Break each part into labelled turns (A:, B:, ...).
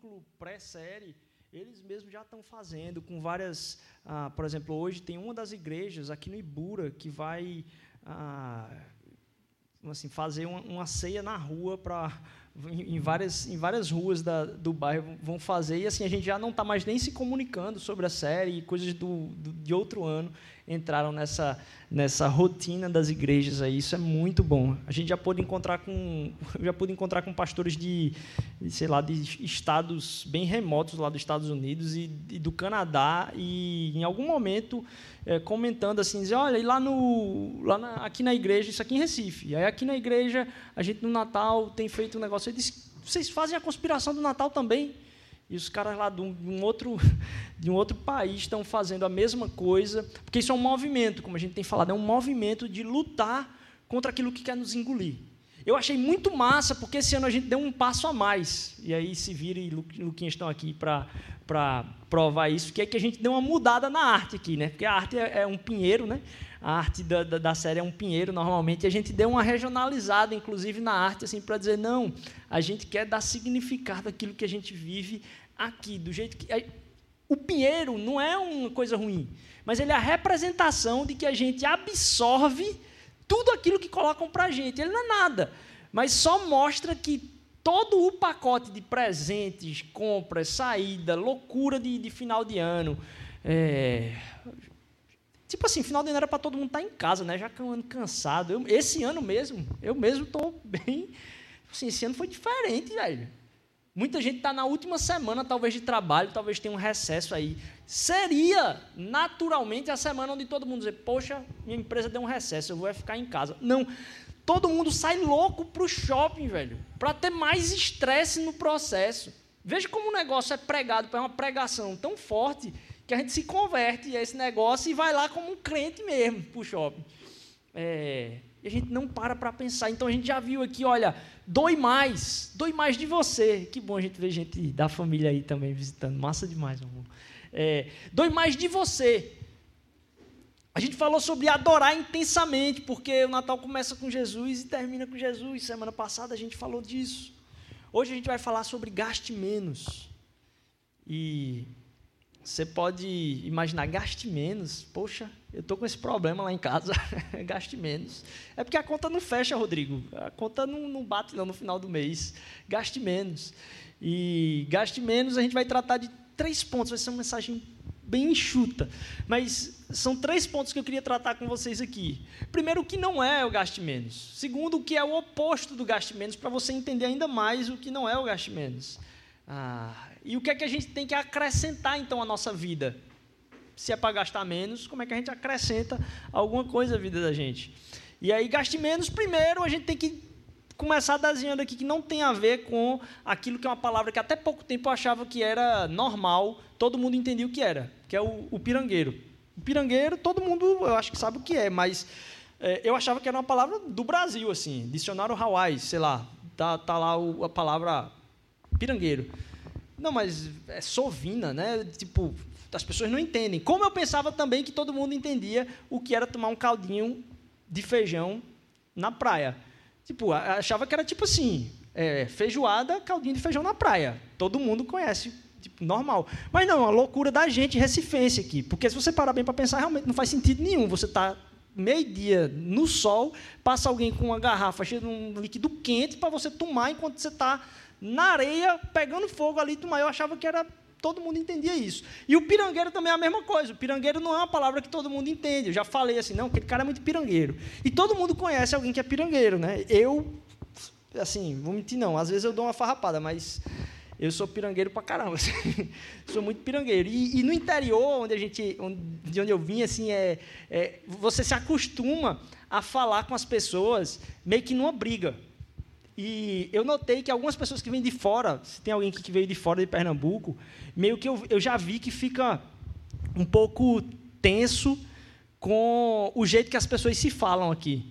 A: vínculo pré-série, eles mesmos já estão fazendo com várias. Ah, por exemplo, hoje tem uma das igrejas aqui no Ibura que vai ah, assim, fazer uma, uma ceia na rua para em várias, em várias ruas da, do bairro vão fazer, e assim, a gente já não está mais nem se comunicando sobre a série, e coisas do, do, de outro ano entraram nessa, nessa rotina das igrejas aí, isso é muito bom. A gente já pôde encontrar com, já pude encontrar com pastores de, sei lá, de estados bem remotos lá dos Estados Unidos e, e do Canadá, e em algum momento é, comentando assim, dizer, olha, e lá, no, lá na, aqui na igreja, isso aqui em Recife, e aí aqui na igreja, a gente no Natal tem feito um negócio, eu disse, vocês fazem a conspiração do Natal também? E os caras lá de um, de um outro, de um outro país estão fazendo a mesma coisa, porque isso é um movimento, como a gente tem falado, é um movimento de lutar contra aquilo que quer nos engolir. Eu achei muito massa, porque esse ano a gente deu um passo a mais. E aí, se vira e Luquinhas estão aqui para provar isso, que é que a gente deu uma mudada na arte aqui, né? Porque a arte é, é um pinheiro, né? A arte da, da, da, série é um pinheiro, normalmente, e a gente deu uma regionalizada, inclusive, na arte, assim, para dizer, não, a gente quer dar significado àquilo que a gente vive aqui, do jeito que... O pinheiro não é uma coisa ruim, mas ele é a representação de que a gente absorve tudo aquilo que colocam para a gente. Ele não é nada, mas só mostra que todo o pacote de presentes, compras, saída, loucura de, de final de ano. É... Tipo assim, final de ano era para todo mundo estar tá em casa, né? Já que é um ano cansado. Eu, esse ano mesmo, eu mesmo estou bem. Assim, esse ano foi diferente, velho. Muita gente está na última semana, talvez, de trabalho, talvez tenha um recesso aí. Seria, naturalmente, a semana onde todo mundo dizer, poxa, minha empresa deu um recesso, eu vou ficar em casa. Não. Todo mundo sai louco para o shopping, velho, para ter mais estresse no processo. Veja como o negócio é pregado, é uma pregação tão forte que a gente se converte a esse negócio e vai lá como um crente mesmo para o shopping. É, e a gente não para para pensar. Então a gente já viu aqui, olha, doe mais, doe mais de você. Que bom a gente ver gente da família aí também visitando. Massa demais, amor. É, doe mais de você. A gente falou sobre adorar intensamente, porque o Natal começa com Jesus e termina com Jesus. Semana passada a gente falou disso. Hoje a gente vai falar sobre gaste menos. E você pode imaginar, gaste menos. Poxa, eu estou com esse problema lá em casa, gaste menos. É porque a conta não fecha, Rodrigo. A conta não, não bate não, no final do mês. Gaste menos. E gaste menos, a gente vai tratar de três pontos. Vai ser uma mensagem bem enxuta. Mas são três pontos que eu queria tratar com vocês aqui. Primeiro, o que não é o gaste menos. Segundo, o que é o oposto do gaste menos, para você entender ainda mais o que não é o gaste menos. Ah, e o que é que a gente tem que acrescentar, então, à nossa vida? Se é para gastar menos, como é que a gente acrescenta alguma coisa à vida da gente? E aí, gaste menos, primeiro, a gente tem que começar desenhando aqui que não tem a ver com aquilo que é uma palavra que até pouco tempo eu achava que era normal, todo mundo entendia o que era, que é o, o pirangueiro. O pirangueiro, todo mundo, eu acho que sabe o que é, mas é, eu achava que era uma palavra do Brasil, assim, dicionário Hawaii, sei lá, tá, tá lá o, a palavra pirangueiro. Não, mas é sovina, né? Tipo, as pessoas não entendem. Como eu pensava também que todo mundo entendia o que era tomar um caldinho de feijão na praia. Tipo, achava que era tipo assim, é, feijoada, caldinho de feijão na praia. Todo mundo conhece, tipo, normal. Mas não, a loucura da gente recifense aqui. Porque se você parar bem para pensar, realmente não faz sentido nenhum. Você está meio-dia no sol, passa alguém com uma garrafa cheia de um líquido quente para você tomar enquanto você está na areia, pegando fogo ali, eu achava que era todo mundo entendia isso. E o pirangueiro também é a mesma coisa. O pirangueiro não é uma palavra que todo mundo entende. Eu já falei assim, não, aquele cara é muito pirangueiro. E todo mundo conhece alguém que é pirangueiro, né? Eu, assim, vou mentir não, às vezes eu dou uma farrapada, mas eu sou pirangueiro pra caramba. Assim. sou muito pirangueiro. E, e, no interior, onde a gente, onde, de onde eu vim, assim, é, é, você se acostuma a falar com as pessoas meio que numa briga. E eu notei que algumas pessoas que vêm de fora, se tem alguém aqui que veio de fora de Pernambuco, meio que eu, eu já vi que fica um pouco tenso com o jeito que as pessoas se falam aqui.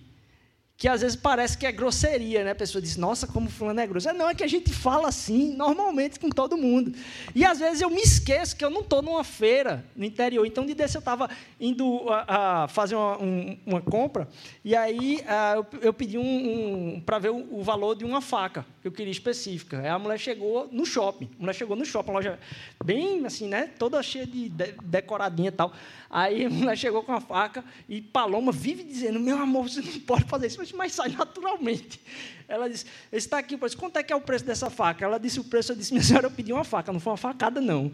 A: Que às vezes parece que é grosseria, né? A pessoa diz, nossa, como fulano é grosso. Não, é que a gente fala assim, normalmente, com todo mundo. E às vezes eu me esqueço que eu não estou numa feira no interior. Então, de desse eu estava indo a, a fazer uma, um, uma, compra, e aí a, eu, eu, pedi um, um para ver o, o, valor de uma faca, que eu queria específica. Aí a mulher chegou no shopping. A mulher chegou no shopping, uma loja bem assim, né? Toda cheia de, de decoradinha e tal. Aí a mulher chegou com a faca e Paloma vive dizendo: Meu amor, você não pode fazer isso, mas sai naturalmente. Ela disse: Está aqui, pois quanto é que é o preço dessa faca? Ela disse o preço, eu disse: Minha senhora, eu pedi uma faca, não foi uma facada, não.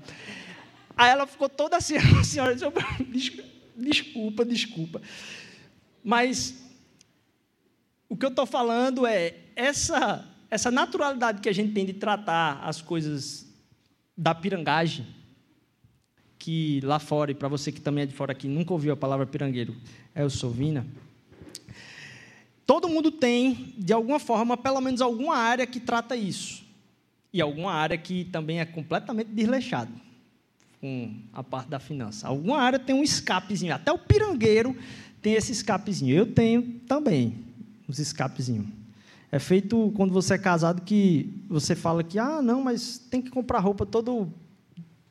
A: Aí ela ficou toda assim: A senhora disse: Desculpa, desculpa. Mas o que eu estou falando é essa, essa naturalidade que a gente tem de tratar as coisas da pirangagem que lá fora, e para você que também é de fora aqui, nunca ouviu a palavra pirangueiro, é o Sovina. Todo mundo tem, de alguma forma, pelo menos alguma área que trata isso. E alguma área que também é completamente desleixada com a parte da finança. Alguma área tem um escapezinho. Até o pirangueiro tem esse escapezinho. Eu tenho também uns escapezinhos. É feito quando você é casado que você fala que, ah, não, mas tem que comprar roupa todo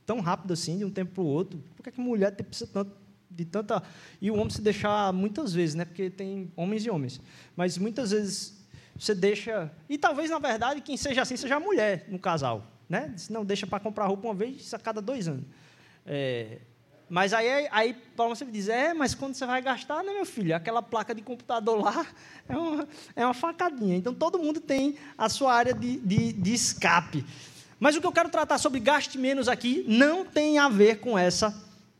A: tão rápido assim, de um tempo para o outro. Por que, é que mulher precisa tanto, de tanta. E o homem se deixar muitas vezes, né? porque tem homens e homens. Mas muitas vezes você deixa. E talvez, na verdade, quem seja assim seja a mulher no casal. Né? Se não, deixa para comprar roupa uma vez a cada dois anos. É, mas aí, aí Paulo sempre diz, é, mas quando você vai gastar, né, meu filho? Aquela placa de computador lá é uma, é uma facadinha. Então, todo mundo tem a sua área de, de, de escape. Mas o que eu quero tratar sobre gaste menos aqui não tem a ver com essa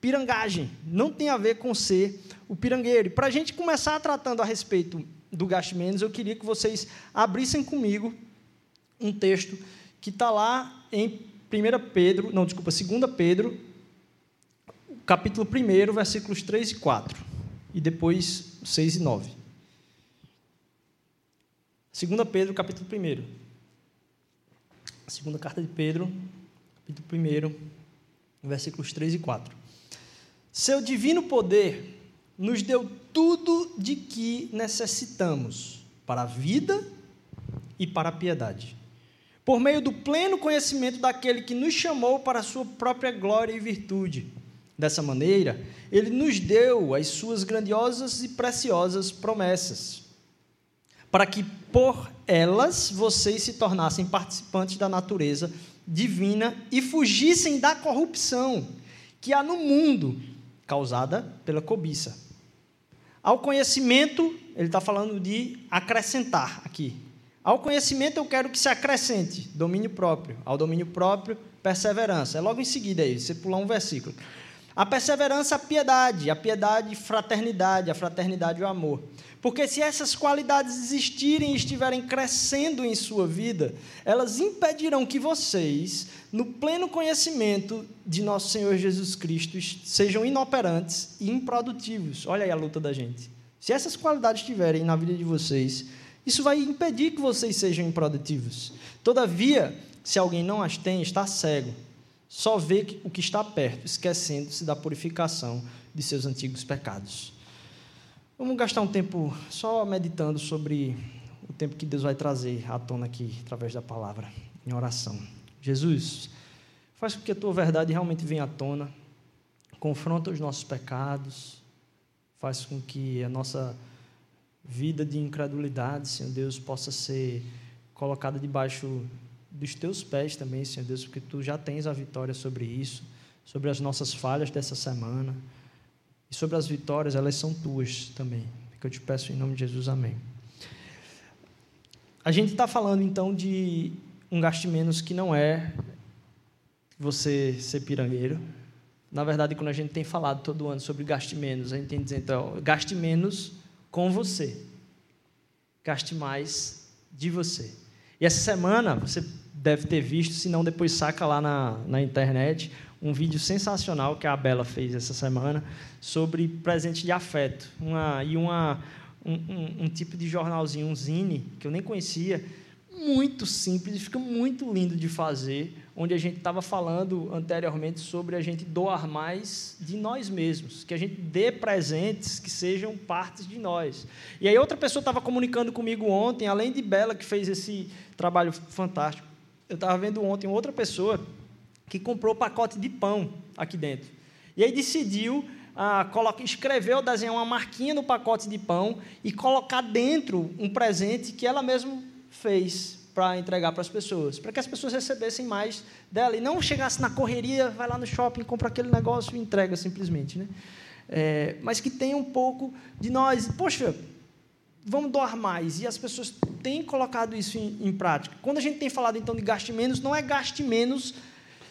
A: pirangagem, não tem a ver com ser o pirangueiro. Para a gente começar tratando a respeito do gaste menos, eu queria que vocês abrissem comigo um texto que está lá em 1 Pedro, não, desculpa, 2 Pedro, capítulo 1, versículos 3 e 4, e depois 6 e 9. 2 Pedro, capítulo 1. Segunda carta de Pedro, capítulo 1, versículos 3 e 4. Seu divino poder nos deu tudo de que necessitamos para a vida e para a piedade, por meio do pleno conhecimento daquele que nos chamou para a sua própria glória e virtude. Dessa maneira, ele nos deu as suas grandiosas e preciosas promessas para que por elas vocês se tornassem participantes da natureza divina e fugissem da corrupção que há no mundo causada pela cobiça. Ao conhecimento, ele está falando de acrescentar aqui. Ao conhecimento eu quero que se acrescente domínio próprio. Ao domínio próprio, perseverança. É logo em seguida aí, você pular um versículo. A perseverança, a piedade. A piedade, fraternidade. A fraternidade, o amor. Porque se essas qualidades existirem e estiverem crescendo em sua vida, elas impedirão que vocês, no pleno conhecimento de nosso Senhor Jesus Cristo, sejam inoperantes e improdutivos. Olha aí a luta da gente. Se essas qualidades estiverem na vida de vocês, isso vai impedir que vocês sejam improdutivos. Todavia, se alguém não as tem, está cego. Só vê o que está perto, esquecendo-se da purificação de seus antigos pecados. Vamos gastar um tempo só meditando sobre o tempo que Deus vai trazer à tona aqui, através da palavra, em oração. Jesus, faz com que a tua verdade realmente venha à tona, confronta os nossos pecados, faz com que a nossa vida de incredulidade, Senhor Deus, possa ser colocada debaixo dos teus pés também, Senhor Deus, porque tu já tens a vitória sobre isso, sobre as nossas falhas dessa semana. E sobre as vitórias, elas são tuas também. Que eu te peço em nome de Jesus, amém. A gente está falando então de um gaste menos que não é você ser pirangueiro. Na verdade, quando a gente tem falado todo ano sobre gaste menos, a gente tem dizendo, então, gaste menos com você. Gaste mais de você. E essa semana, você deve ter visto, se não depois saca lá na, na internet, um vídeo sensacional que a Bela fez essa semana sobre presente de afeto. Uma, e uma, um, um, um, tipo de jornalzinho, um zine, que eu nem conhecia, muito simples, fica muito lindo de fazer, onde a gente estava falando anteriormente sobre a gente doar mais de nós mesmos, que a gente dê presentes que sejam partes de nós. E aí outra pessoa estava comunicando comigo ontem, além de Bela, que fez esse trabalho fantástico, eu estava vendo ontem outra pessoa que comprou pacote de pão aqui dentro. E aí decidiu ah, coloca, escrever ou desenhar uma marquinha no pacote de pão e colocar dentro um presente que ela mesma fez para entregar para as pessoas, para que as pessoas recebessem mais dela e não chegasse na correria, vai lá no shopping, compra aquele negócio e entrega simplesmente, né? É, mas que tenha um pouco de nós. Poxa, vamos doar mais e as pessoas têm colocado isso em, em prática. Quando a gente tem falado então de gaste menos, não é gaste menos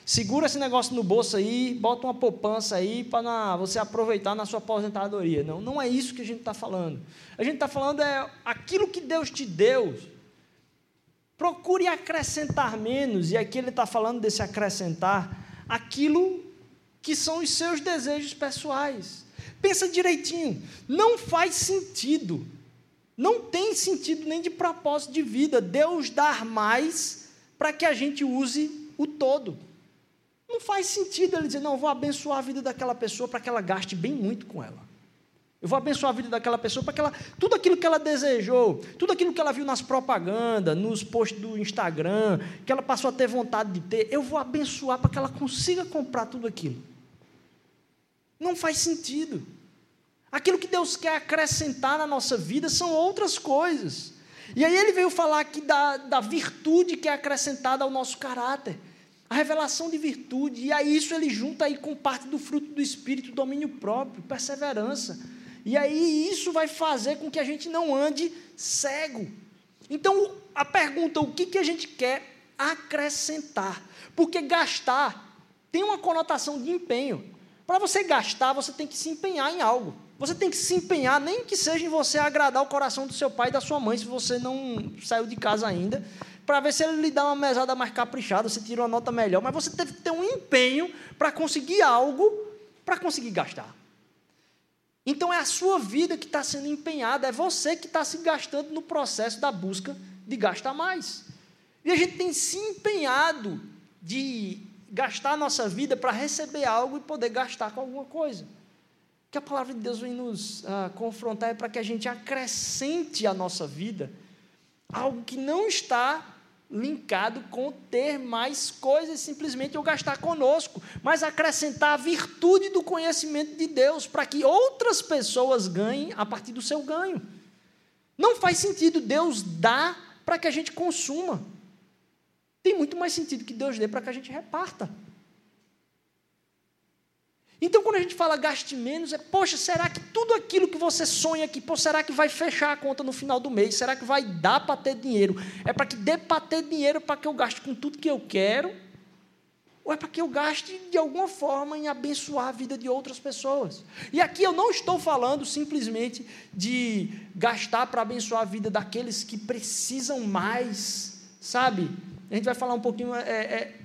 A: segura esse negócio no bolso aí, bota uma poupança aí para você aproveitar na sua aposentadoria. Não, não é isso que a gente está falando. A gente está falando é aquilo que Deus te deu. Procure acrescentar menos, e aqui ele está falando desse acrescentar, aquilo que são os seus desejos pessoais. Pensa direitinho, não faz sentido, não tem sentido nem de propósito de vida Deus dar mais para que a gente use o todo. Não faz sentido ele dizer, não, vou abençoar a vida daquela pessoa para que ela gaste bem muito com ela. Eu vou abençoar a vida daquela pessoa para que ela, tudo aquilo que ela desejou, tudo aquilo que ela viu nas propagandas, nos posts do Instagram, que ela passou a ter vontade de ter, eu vou abençoar para que ela consiga comprar tudo aquilo. Não faz sentido. Aquilo que Deus quer acrescentar na nossa vida são outras coisas. E aí ele veio falar aqui da, da virtude que é acrescentada ao nosso caráter a revelação de virtude, e aí isso ele junta aí com parte do fruto do Espírito, domínio próprio, perseverança. E aí isso vai fazer com que a gente não ande cego. Então, a pergunta, o que, que a gente quer acrescentar? Porque gastar tem uma conotação de empenho. Para você gastar, você tem que se empenhar em algo. Você tem que se empenhar, nem que seja em você agradar o coração do seu pai e da sua mãe, se você não saiu de casa ainda para ver se ele lhe dá uma mesada mais caprichada, você tira uma nota melhor, mas você teve que ter um empenho para conseguir algo, para conseguir gastar. Então é a sua vida que está sendo empenhada, é você que está se gastando no processo da busca de gastar mais. E a gente tem se empenhado de gastar a nossa vida para receber algo e poder gastar com alguma coisa. Que a palavra de Deus vem nos ah, confrontar é para que a gente acrescente à nossa vida algo que não está linkado com ter mais coisas, simplesmente ou gastar conosco, mas acrescentar a virtude do conhecimento de Deus, para que outras pessoas ganhem a partir do seu ganho. Não faz sentido Deus dar para que a gente consuma. Tem muito mais sentido que Deus dê para que a gente reparta. Então, quando a gente fala gaste menos, é, poxa, será que tudo aquilo que você sonha aqui, pô, será que vai fechar a conta no final do mês? Será que vai dar para ter dinheiro? É para que dê para ter dinheiro para que eu gaste com tudo que eu quero? Ou é para que eu gaste de alguma forma em abençoar a vida de outras pessoas? E aqui eu não estou falando simplesmente de gastar para abençoar a vida daqueles que precisam mais, sabe? A gente vai falar um pouquinho. É, é,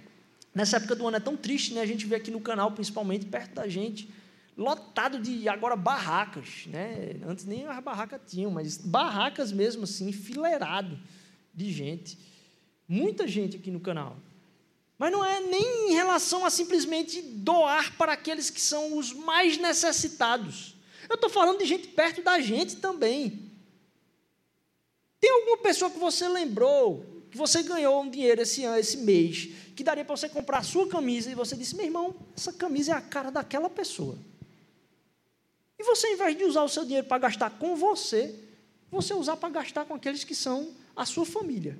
A: Nessa época do ano é tão triste, né? A gente vê aqui no canal, principalmente perto da gente, lotado de agora barracas, né? Antes nem as barracas tinham, mas barracas mesmo assim, enfileirado de gente. Muita gente aqui no canal. Mas não é nem em relação a simplesmente doar para aqueles que são os mais necessitados. Eu estou falando de gente perto da gente também. Tem alguma pessoa que você lembrou que você ganhou um dinheiro esse ano, esse mês, que daria para você comprar a sua camisa, e você disse, meu irmão, essa camisa é a cara daquela pessoa. E você, ao invés de usar o seu dinheiro para gastar com você, você usar para gastar com aqueles que são a sua família.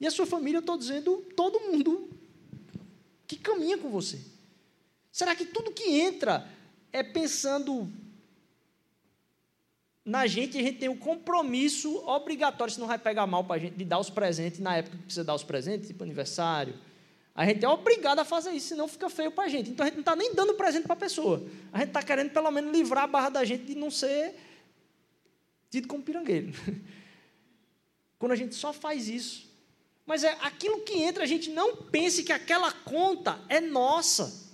A: E a sua família, eu estou dizendo, todo mundo que caminha com você. Será que tudo que entra é pensando na gente, a gente tem o um compromisso obrigatório, se não vai pegar mal para a gente, de dar os presentes na época que precisa dar os presentes, tipo aniversário. A gente é obrigado a fazer isso, senão fica feio para a gente. Então a gente não está nem dando presente para a pessoa. A gente está querendo pelo menos livrar a barra da gente de não ser tido como pirangueiro. Quando a gente só faz isso. Mas é aquilo que entra, a gente não pense que aquela conta é nossa.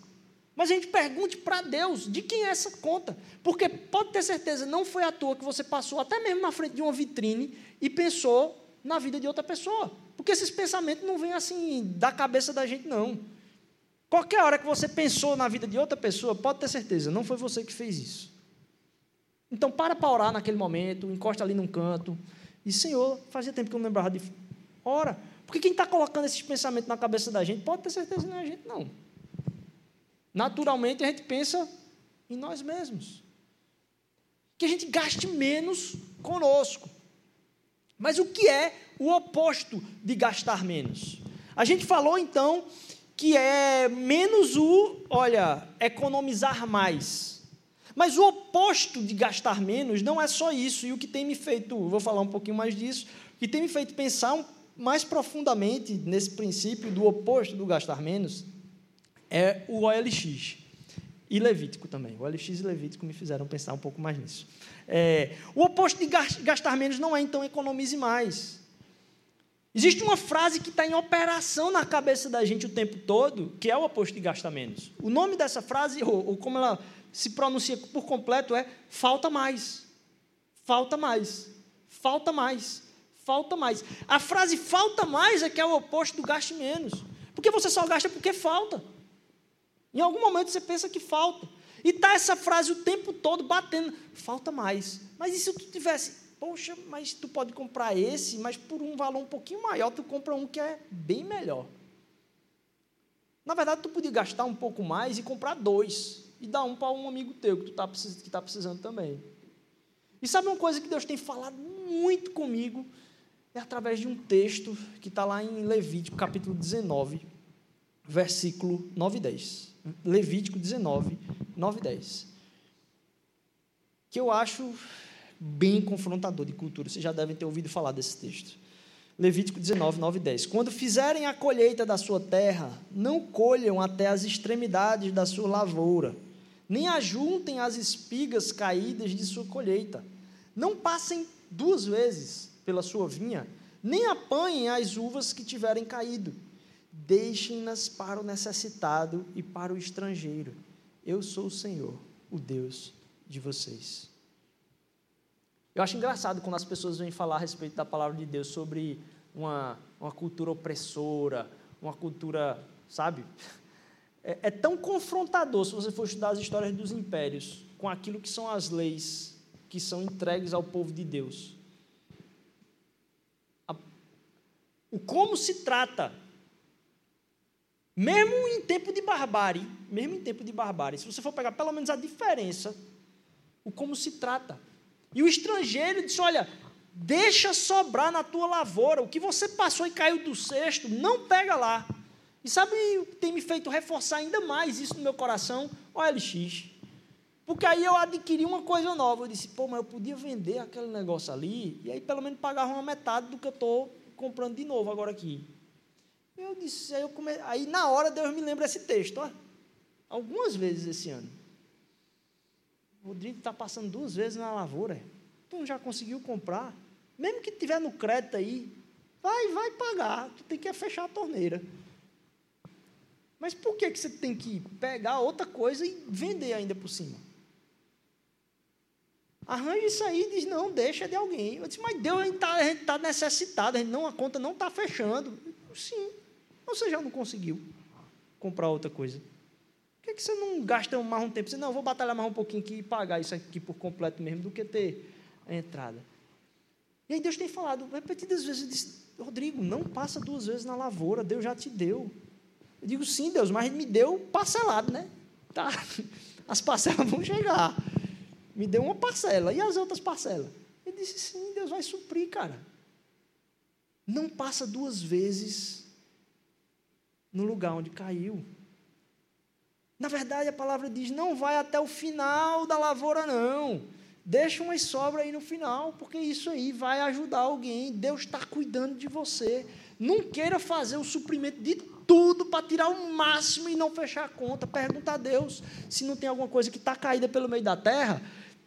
A: Mas a gente pergunte para Deus de quem é essa conta. Porque pode ter certeza, não foi à toa que você passou até mesmo na frente de uma vitrine e pensou na vida de outra pessoa. Porque esses pensamentos não vêm assim da cabeça da gente, não. Qualquer hora que você pensou na vida de outra pessoa, pode ter certeza, não foi você que fez isso. Então, para para orar naquele momento, encosta ali num canto. E, Senhor, fazia tempo que eu não lembrava de. Ora. Porque quem está colocando esses pensamentos na cabeça da gente, pode ter certeza que não é a gente, não. Naturalmente, a gente pensa em nós mesmos. Que a gente gaste menos conosco. Mas o que é o oposto de gastar menos? A gente falou, então, que é menos o, olha, economizar mais. Mas o oposto de gastar menos não é só isso, e o que tem me feito, vou falar um pouquinho mais disso, o que tem me feito pensar mais profundamente nesse princípio do oposto do gastar menos é o OLX e Levítico também. O OLX e Levítico me fizeram pensar um pouco mais nisso. É, o oposto de gastar menos não é então economize mais. Existe uma frase que está em operação na cabeça da gente o tempo todo, que é o oposto de gastar menos. O nome dessa frase, ou, ou como ela se pronuncia por completo, é falta mais. Falta mais. Falta mais. Falta mais. A frase falta mais é que é o oposto do gaste menos. Porque você só gasta porque falta. Em algum momento você pensa que falta. E está essa frase o tempo todo batendo. Falta mais. Mas e se tu tivesse Poxa, mas tu pode comprar esse, mas por um valor um pouquinho maior, tu compra um que é bem melhor. Na verdade, tu podia gastar um pouco mais e comprar dois. E dar um para um amigo teu que tu está precisando, tá precisando também. E sabe uma coisa que Deus tem falado muito comigo? É através de um texto que está lá em Levítico, capítulo 19, versículo 9 e 10. Levítico 19, 9 e 10. Que eu acho bem confrontador de cultura. Vocês já devem ter ouvido falar desse texto. Levítico 19, 9 e 10. Quando fizerem a colheita da sua terra, não colham até as extremidades da sua lavoura, nem ajuntem as espigas caídas de sua colheita. Não passem duas vezes pela sua vinha, nem apanhem as uvas que tiverem caído. Deixem-nas para o necessitado e para o estrangeiro. Eu sou o Senhor, o Deus de vocês. Eu acho engraçado quando as pessoas vêm falar a respeito da palavra de Deus sobre uma, uma cultura opressora, uma cultura, sabe? É, é tão confrontador se você for estudar as histórias dos impérios com aquilo que são as leis que são entregues ao povo de Deus. A, o como se trata, mesmo em tempo de barbárie, mesmo em tempo de barbárie, se você for pegar pelo menos a diferença, o como se trata. E o estrangeiro disse: Olha, deixa sobrar na tua lavoura. O que você passou e caiu do cesto, não pega lá. E sabe o que tem me feito reforçar ainda mais isso no meu coração? O LX. Porque aí eu adquiri uma coisa nova. Eu disse, pô, mas eu podia vender aquele negócio ali, e aí pelo menos pagava uma metade do que eu estou comprando de novo agora aqui. Eu disse, aí, eu come... aí na hora Deus me lembra esse texto, ó, algumas vezes esse ano. Rodrigo está passando duas vezes na lavoura. Tu não já conseguiu comprar? Mesmo que tiver no crédito aí, vai, vai pagar. Tu tem que fechar a torneira. Mas por que, que você tem que pegar outra coisa e vender ainda por cima? Arranja isso aí e diz, não, deixa de alguém. Eu disse, mas Deus, a gente está tá necessitado, a, gente não, a conta não está fechando. Sim, você já não conseguiu comprar outra coisa. Por que, que você não gasta mais um tempo? Você, não, vou batalhar mais um pouquinho aqui e pagar isso aqui por completo mesmo, do que ter a entrada. E aí Deus tem falado repetidas vezes, disse, Rodrigo, não passa duas vezes na lavoura, Deus já te deu. Eu digo, sim, Deus, mas me deu parcelado, né? Tá. As parcelas vão chegar. Me deu uma parcela. E as outras parcelas? Ele disse, sim, Deus vai suprir, cara. Não passa duas vezes no lugar onde caiu. Na verdade, a palavra diz: não vai até o final da lavoura, não. Deixa uma sobra aí no final, porque isso aí vai ajudar alguém. Deus está cuidando de você. Não queira fazer o suprimento de tudo para tirar o máximo e não fechar a conta. Pergunta a Deus se não tem alguma coisa que está caída pelo meio da terra,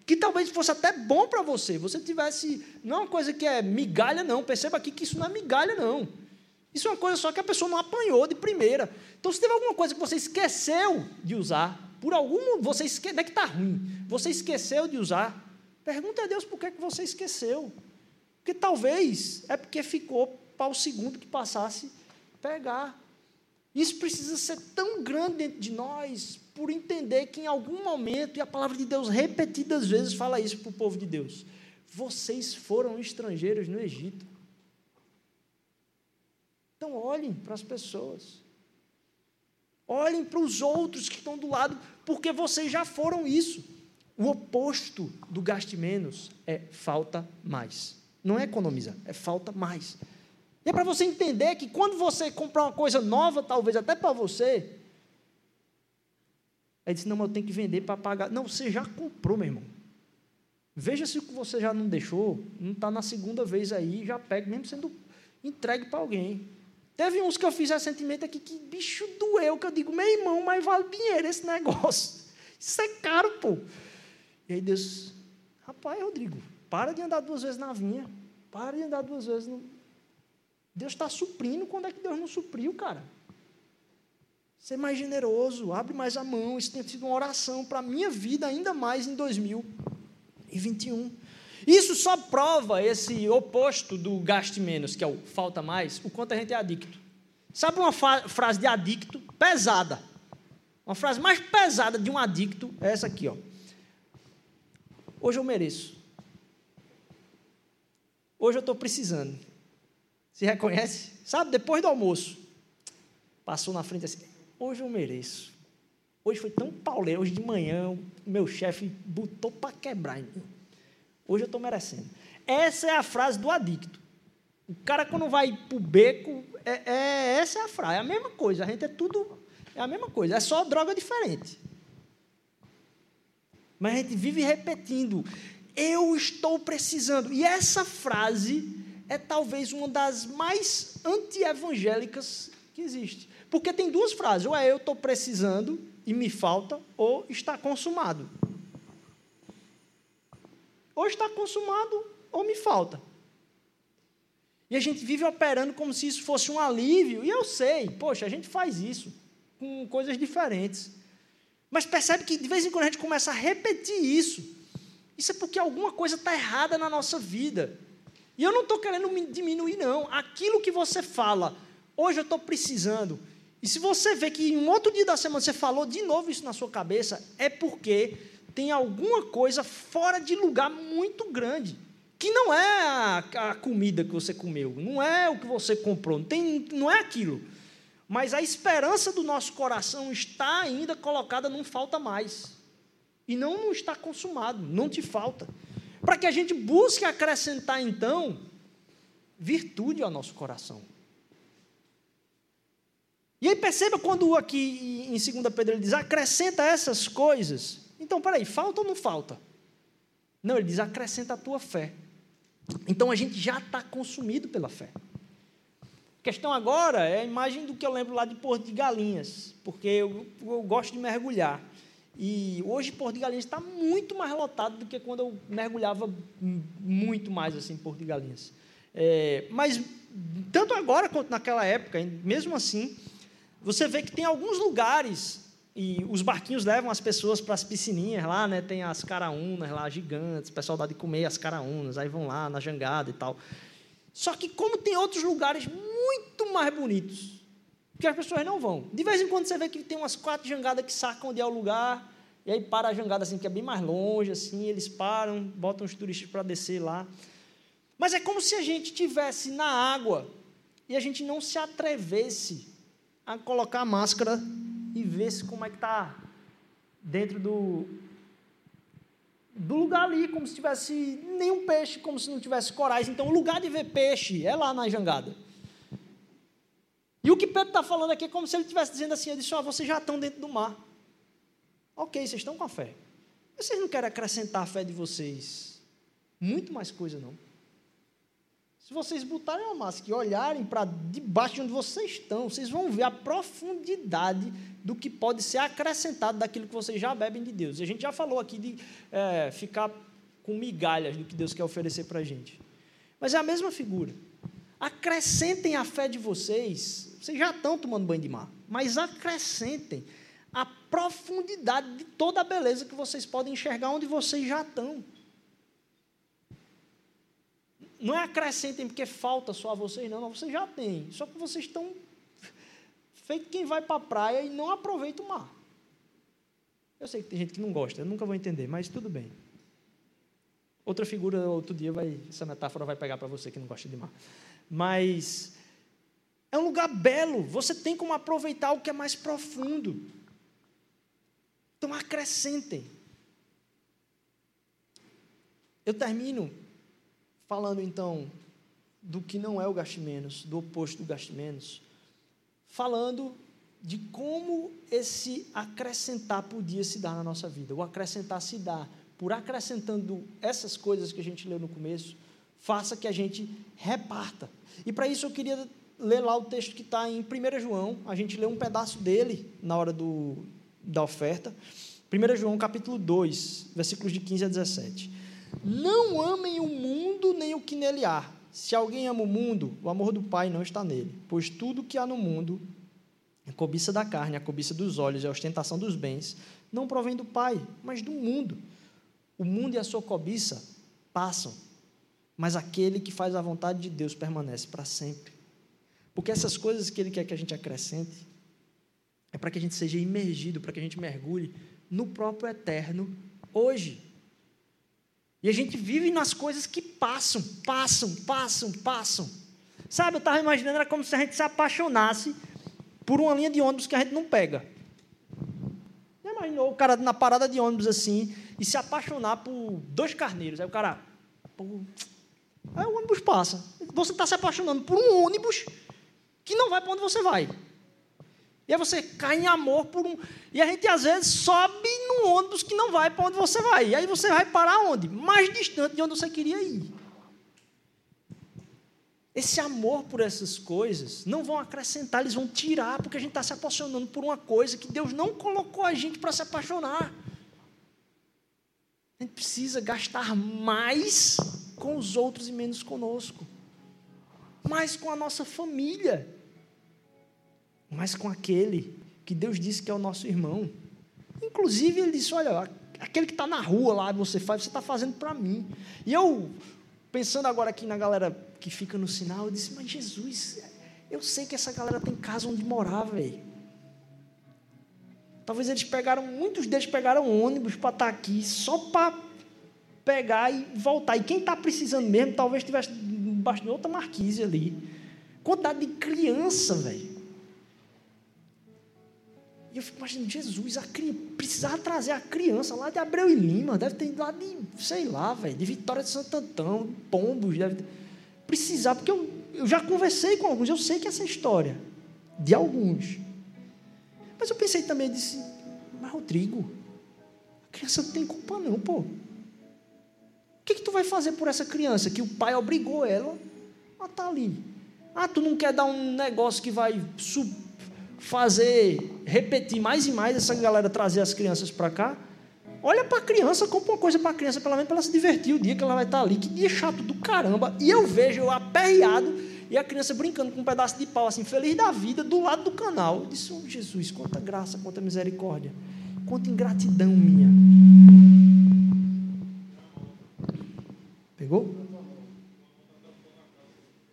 A: que talvez fosse até bom para você. Você tivesse. Não é uma coisa que é migalha, não. Perceba aqui que isso não é migalha, não. Isso é uma coisa só que a pessoa não apanhou de primeira. Então, se teve alguma coisa que você esqueceu de usar, por algum você esque... não é que está ruim, você esqueceu de usar, pergunta a Deus por que, que você esqueceu. Porque talvez é porque ficou para o segundo que passasse pegar. Isso precisa ser tão grande dentro de nós, por entender que em algum momento, e a palavra de Deus repetidas vezes fala isso para o povo de Deus: vocês foram estrangeiros no Egito. Então, olhem para as pessoas. Olhem para os outros que estão do lado, porque vocês já foram isso. O oposto do gaste menos é falta mais. Não é economizar, é falta mais. E é para você entender que quando você comprar uma coisa nova, talvez até para você, aí disse: Não, mas eu tenho que vender para pagar. Não, você já comprou, meu irmão. Veja se o que você já não deixou, não está na segunda vez aí, já pega, mesmo sendo entregue para alguém. Teve uns que eu fiz recentemente aqui que bicho doeu, que eu digo, meu irmão, mas vale dinheiro esse negócio. Isso é caro, pô. E aí Deus, rapaz, Rodrigo, para de andar duas vezes na vinha. Para de andar duas vezes no. Deus está suprindo quando é que Deus não supriu, cara? Ser mais generoso, abre mais a mão. Isso tem sido uma oração para a minha vida, ainda mais em 2021. Isso só prova esse oposto do gaste menos, que é o falta mais, o quanto a gente é adicto. Sabe uma frase de adicto pesada? Uma frase mais pesada de um adicto é essa aqui, ó. Hoje eu mereço. Hoje eu estou precisando. Se reconhece? Sabe, depois do almoço, passou na frente assim, hoje eu mereço. Hoje foi tão pauleiro, hoje de manhã, meu chefe botou para quebrar. Hoje eu estou merecendo. Essa é a frase do adicto. O cara, quando vai para o beco, é, é, essa é a frase, é a mesma coisa. A gente é tudo, é a mesma coisa, é só droga diferente. Mas a gente vive repetindo: eu estou precisando. E essa frase é talvez uma das mais anti-evangélicas que existe. Porque tem duas frases: ou é eu estou precisando e me falta, ou está consumado. Ou está consumado ou me falta. E a gente vive operando como se isso fosse um alívio. E eu sei, poxa, a gente faz isso com coisas diferentes. Mas percebe que de vez em quando a gente começa a repetir isso. Isso é porque alguma coisa está errada na nossa vida. E eu não estou querendo me diminuir, não. Aquilo que você fala, hoje eu estou precisando. E se você vê que em um outro dia da semana você falou de novo isso na sua cabeça, é porque tem alguma coisa fora de lugar muito grande. Que não é a, a comida que você comeu, não é o que você comprou, não, tem, não é aquilo. Mas a esperança do nosso coração está ainda colocada num falta mais. E não, não está consumado, não te falta. Para que a gente busque acrescentar, então, virtude ao nosso coração. E aí perceba quando aqui em 2 Pedro ele diz, acrescenta essas coisas. Então, peraí, falta ou não falta? Não, ele diz, acrescenta a tua fé. Então a gente já está consumido pela fé. A questão agora é a imagem do que eu lembro lá de Porto de Galinhas, porque eu, eu gosto de mergulhar. E hoje Porto de Galinhas está muito mais lotado do que quando eu mergulhava muito mais assim Porto de Galinhas. É, mas tanto agora quanto naquela época, mesmo assim, você vê que tem alguns lugares e os barquinhos levam as pessoas para as piscininhas lá, né? Tem as caraunas lá gigantes, o pessoal dá de comer as caraunas, aí vão lá na jangada e tal. Só que como tem outros lugares muito mais bonitos, que as pessoas não vão. De vez em quando você vê que tem umas quatro jangadas que sacam onde é o lugar, e aí para a jangada assim, que é bem mais longe, assim, eles param, botam os turistas para descer lá. Mas é como se a gente tivesse na água e a gente não se atrevesse a colocar a máscara e ver se como é que está dentro do, do lugar ali, como se tivesse nenhum peixe, como se não tivesse corais. Então, o lugar de ver peixe é lá na jangada. E o que Pedro está falando aqui é como se ele estivesse dizendo assim: ele disse, oh, vocês já estão dentro do mar. Ok, vocês estão com a fé. Vocês não querem acrescentar a fé de vocês muito mais coisa, não. Se vocês botarem a máscara e olharem para debaixo de onde vocês estão, vocês vão ver a profundidade do que pode ser acrescentado daquilo que vocês já bebem de Deus. E a gente já falou aqui de é, ficar com migalhas do que Deus quer oferecer para a gente. Mas é a mesma figura. Acrescentem a fé de vocês. Vocês já estão tomando banho de mar, mas acrescentem a profundidade de toda a beleza que vocês podem enxergar onde vocês já estão. Não é acrescentem porque falta só a vocês, não, não, vocês já têm. Só que vocês estão feito quem vai para a praia e não aproveita o mar. Eu sei que tem gente que não gosta, eu nunca vou entender, mas tudo bem. Outra figura, outro dia, vai, essa metáfora vai pegar para você que não gosta de mar. Mas é um lugar belo, você tem como aproveitar o que é mais profundo. Então acrescentem. Eu termino falando então do que não é o gaste menos, do oposto do gaste menos, falando de como esse acrescentar podia se dar na nossa vida. O acrescentar se dá por acrescentando essas coisas que a gente leu no começo, faça que a gente reparta. E para isso eu queria ler lá o texto que está em 1 João, a gente lê um pedaço dele na hora do, da oferta. 1 João capítulo 2, versículos de 15 a 17. Não amem o mundo nem o que nele há. Se alguém ama o mundo, o amor do Pai não está nele. Pois tudo que há no mundo, a cobiça da carne, a cobiça dos olhos e a ostentação dos bens, não provém do Pai, mas do mundo. O mundo e a sua cobiça passam, mas aquele que faz a vontade de Deus permanece para sempre. Porque essas coisas que Ele quer que a gente acrescente é para que a gente seja imergido, para que a gente mergulhe no próprio eterno hoje. E a gente vive nas coisas que passam, passam, passam, passam. Sabe, eu estava imaginando, era como se a gente se apaixonasse por uma linha de ônibus que a gente não pega. Já imaginou o cara na parada de ônibus assim e se apaixonar por dois carneiros? Aí o cara. Pô, aí o ônibus passa. Você está se apaixonando por um ônibus que não vai para onde você vai. E aí você cai em amor por um. E a gente às vezes sobe num ônibus que não vai para onde você vai. E aí você vai parar onde? Mais distante de onde você queria ir. Esse amor por essas coisas não vão acrescentar, eles vão tirar, porque a gente está se apaixonando por uma coisa que Deus não colocou a gente para se apaixonar. A gente precisa gastar mais com os outros e menos conosco, mais com a nossa família mas com aquele que Deus disse que é o nosso irmão. Inclusive, ele disse: Olha, aquele que está na rua lá, você faz, você está fazendo para mim. E eu, pensando agora aqui na galera que fica no sinal, eu disse: Mas Jesus, eu sei que essa galera tem casa onde morar, velho. Talvez eles pegaram, muitos deles pegaram ônibus para estar tá aqui, só para pegar e voltar. E quem está precisando mesmo, talvez estivesse embaixo de outra marquise ali. Quantidade de criança, velho. E eu fico imaginando, Jesus, a criança, precisava trazer a criança lá de Abreu e Lima, deve ter ido lá de, sei lá, velho, de Vitória de Santo Antão, Pombos, deve ter, precisar, porque eu, eu já conversei com alguns, eu sei que essa história, de alguns. Mas eu pensei também, disse, mas Rodrigo, a criança não tem culpa não, pô. O que, que tu vai fazer por essa criança que o pai obrigou ela a estar tá ali? Ah, tu não quer dar um negócio que vai subir fazer, repetir mais e mais essa galera trazer as crianças para cá. Olha para a criança, compra uma coisa para a criança, pelo menos para ela se divertir o dia que ela vai estar tá ali. Que dia chato do caramba. E eu vejo eu aperreado e a criança brincando com um pedaço de pau, assim, feliz da vida, do lado do canal. Eu disse, oh, Jesus, quanta graça, quanta misericórdia, quanta ingratidão minha. Pegou?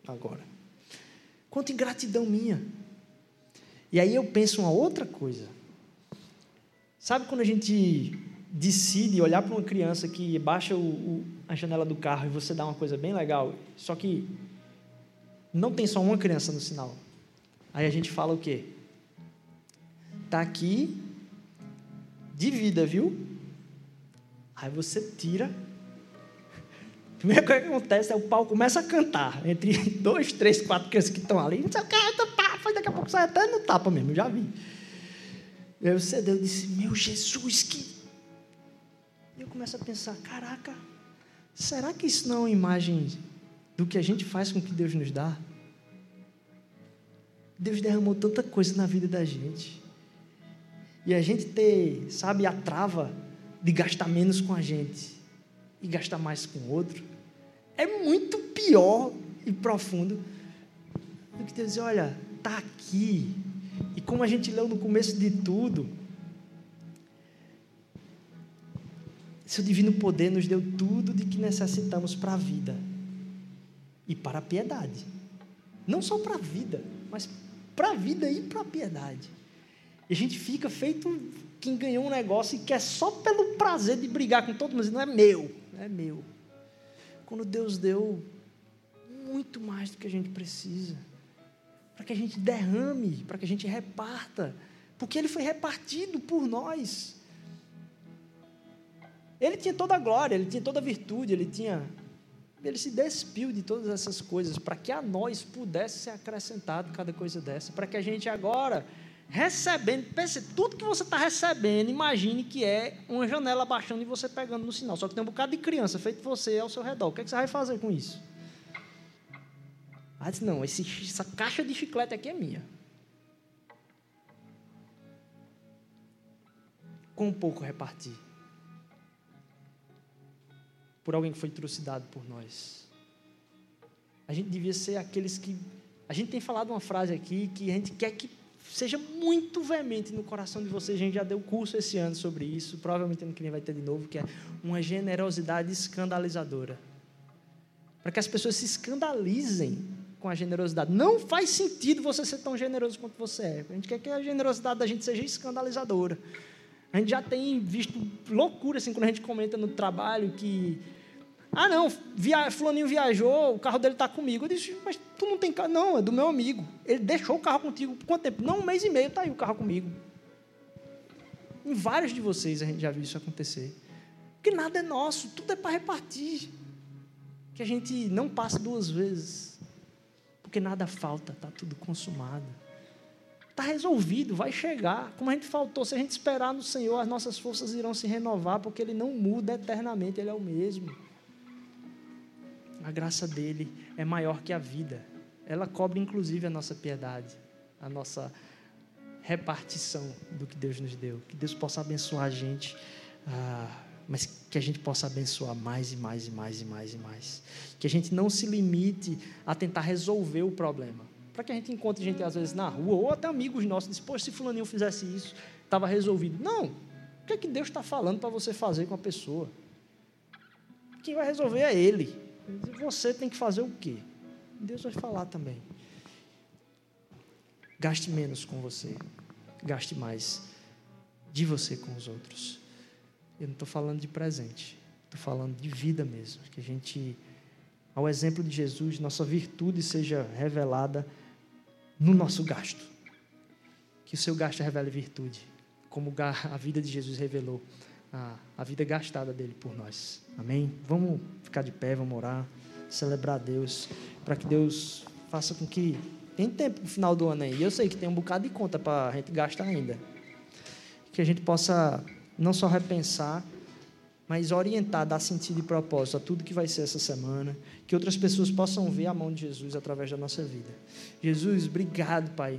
A: Agora. Quanta ingratidão minha. E aí eu penso uma outra coisa. Sabe quando a gente decide olhar para uma criança que baixa o, o, a janela do carro e você dá uma coisa bem legal, só que não tem só uma criança no sinal. Aí a gente fala o quê? Tá aqui de vida, viu? Aí você tira. A primeira coisa que acontece é o pau começa a cantar entre dois, três, quatro crianças que estão ali. Não sei o que, mas daqui a pouco sai até no tapa mesmo, já vi. E aí você deu disse, meu Jesus, que. E eu começo a pensar, caraca, será que isso não é uma imagem do que a gente faz com o que Deus nos dá? Deus derramou tanta coisa na vida da gente. E a gente ter, sabe, a trava de gastar menos com a gente e gastar mais com o outro, é muito pior e profundo do que dizer, olha, está aqui. E como a gente leu no começo de tudo, seu divino poder nos deu tudo de que necessitamos para a vida e para a piedade. Não só para a vida, mas para a vida e para a piedade. E a gente fica feito quem ganhou um negócio e quer só pelo prazer de brigar com todo mundo, não é meu, é meu. Quando Deus deu muito mais do que a gente precisa, para que a gente derrame, para que a gente reparta, porque Ele foi repartido por nós. Ele tinha toda a glória, ele tinha toda a virtude, ele tinha. Ele se despiu de todas essas coisas para que a nós pudesse ser acrescentado cada coisa dessa, para que a gente agora, recebendo, pense, tudo que você está recebendo, imagine que é uma janela baixando e você pegando no sinal. Só que tem um bocado de criança feito você ao seu redor. O que, é que você vai fazer com isso? Ah, disse, não, esse, essa caixa de chiclete aqui é minha. Com pouco repartir por alguém que foi trucidado por nós. A gente devia ser aqueles que. A gente tem falado uma frase aqui que a gente quer que seja muito veemente no coração de vocês. A gente já deu curso esse ano sobre isso, provavelmente ano que vem vai ter de novo, que é uma generosidade escandalizadora. Para que as pessoas se escandalizem com a generosidade. Não faz sentido você ser tão generoso quanto você é. A gente quer que a generosidade da gente seja escandalizadora. A gente já tem visto loucura assim quando a gente comenta no trabalho que ah, não, via, fulaninho viajou, o carro dele está comigo. Eu disse, mas tu não tem carro? Não, é do meu amigo. Ele deixou o carro contigo por quanto tempo? Não, um mês e meio está aí o carro comigo. Em vários de vocês a gente já viu isso acontecer. Porque nada é nosso, tudo é para repartir. Que a gente não passe duas vezes. Porque nada falta, está tudo consumado. Está resolvido, vai chegar. Como a gente faltou, se a gente esperar no Senhor, as nossas forças irão se renovar, porque Ele não muda eternamente, Ele é o mesmo. A graça dele é maior que a vida. Ela cobre inclusive a nossa piedade, a nossa repartição do que Deus nos deu. Que Deus possa abençoar a gente, ah, mas que a gente possa abençoar mais e mais e mais e mais e mais. Que a gente não se limite a tentar resolver o problema para que a gente encontre gente, às vezes, na rua, ou até amigos nossos, diz, poxa, se fulaninho fizesse isso, estava resolvido. Não. O que é que Deus está falando para você fazer com a pessoa? Quem vai resolver é Ele. Você tem que fazer o quê? Deus vai falar também. Gaste menos com você. Gaste mais de você com os outros. Eu não estou falando de presente. Estou falando de vida mesmo. Que a gente, ao exemplo de Jesus, nossa virtude seja revelada no nosso gasto. Que o seu gasto revele virtude, como a vida de Jesus revelou a, a vida gastada dele por nós. Amém? Vamos ficar de pé, vamos orar, celebrar Deus, para que Deus faça com que. Tem tempo no final do ano aí. Eu sei que tem um bocado de conta para a gente gastar ainda. Que a gente possa não só repensar, mas orientar, dar sentido e propósito a tudo que vai ser essa semana, que outras pessoas possam ver a mão de Jesus através da nossa vida. Jesus, obrigado, Pai.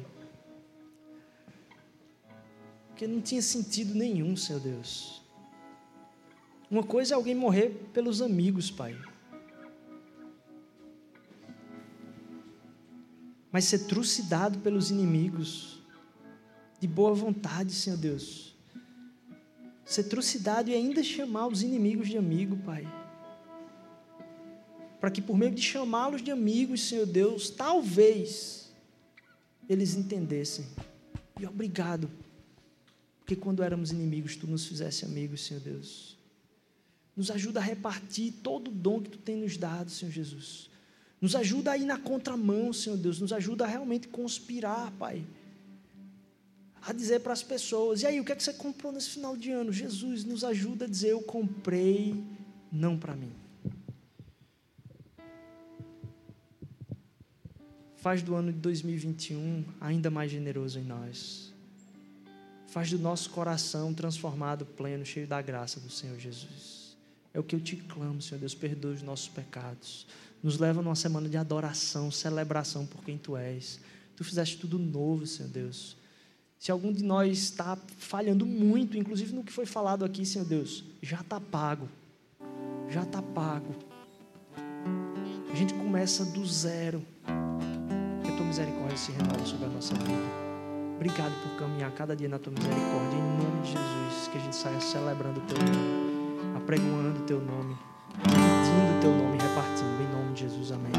A: Porque não tinha sentido nenhum, Senhor Deus. Uma coisa é alguém morrer pelos amigos, Pai. Mas ser trucidado pelos inimigos, de boa vontade, Senhor Deus ser trucidado e ainda chamar os inimigos de amigo, Pai. Para que por meio de chamá-los de amigos, Senhor Deus, talvez eles entendessem. E obrigado, porque quando éramos inimigos, Tu nos fizesse amigos, Senhor Deus. Nos ajuda a repartir todo o dom que Tu tem nos dado, Senhor Jesus. Nos ajuda a ir na contramão, Senhor Deus. Nos ajuda a realmente conspirar, Pai a dizer para as pessoas: e aí, o que é que você comprou nesse final de ano? Jesus nos ajuda a dizer: eu comprei, não para mim. Faz do ano de 2021 ainda mais generoso em nós. Faz do nosso coração transformado, pleno, cheio da graça do Senhor Jesus. É o que eu te clamo, Senhor Deus, perdoa os nossos pecados. Nos leva numa semana de adoração, celebração por quem Tu és. Tu fizeste tudo novo, Senhor Deus. Se algum de nós está falhando muito, inclusive no que foi falado aqui, Senhor Deus, já está pago. Já está pago. A gente começa do zero. Que a tua misericórdia se renova sobre a nossa vida. Obrigado por caminhar cada dia na tua misericórdia. Em nome de Jesus, que a gente saia celebrando o teu nome, apregoando o teu nome, pedindo o teu nome, repartindo. Em nome de Jesus, amém.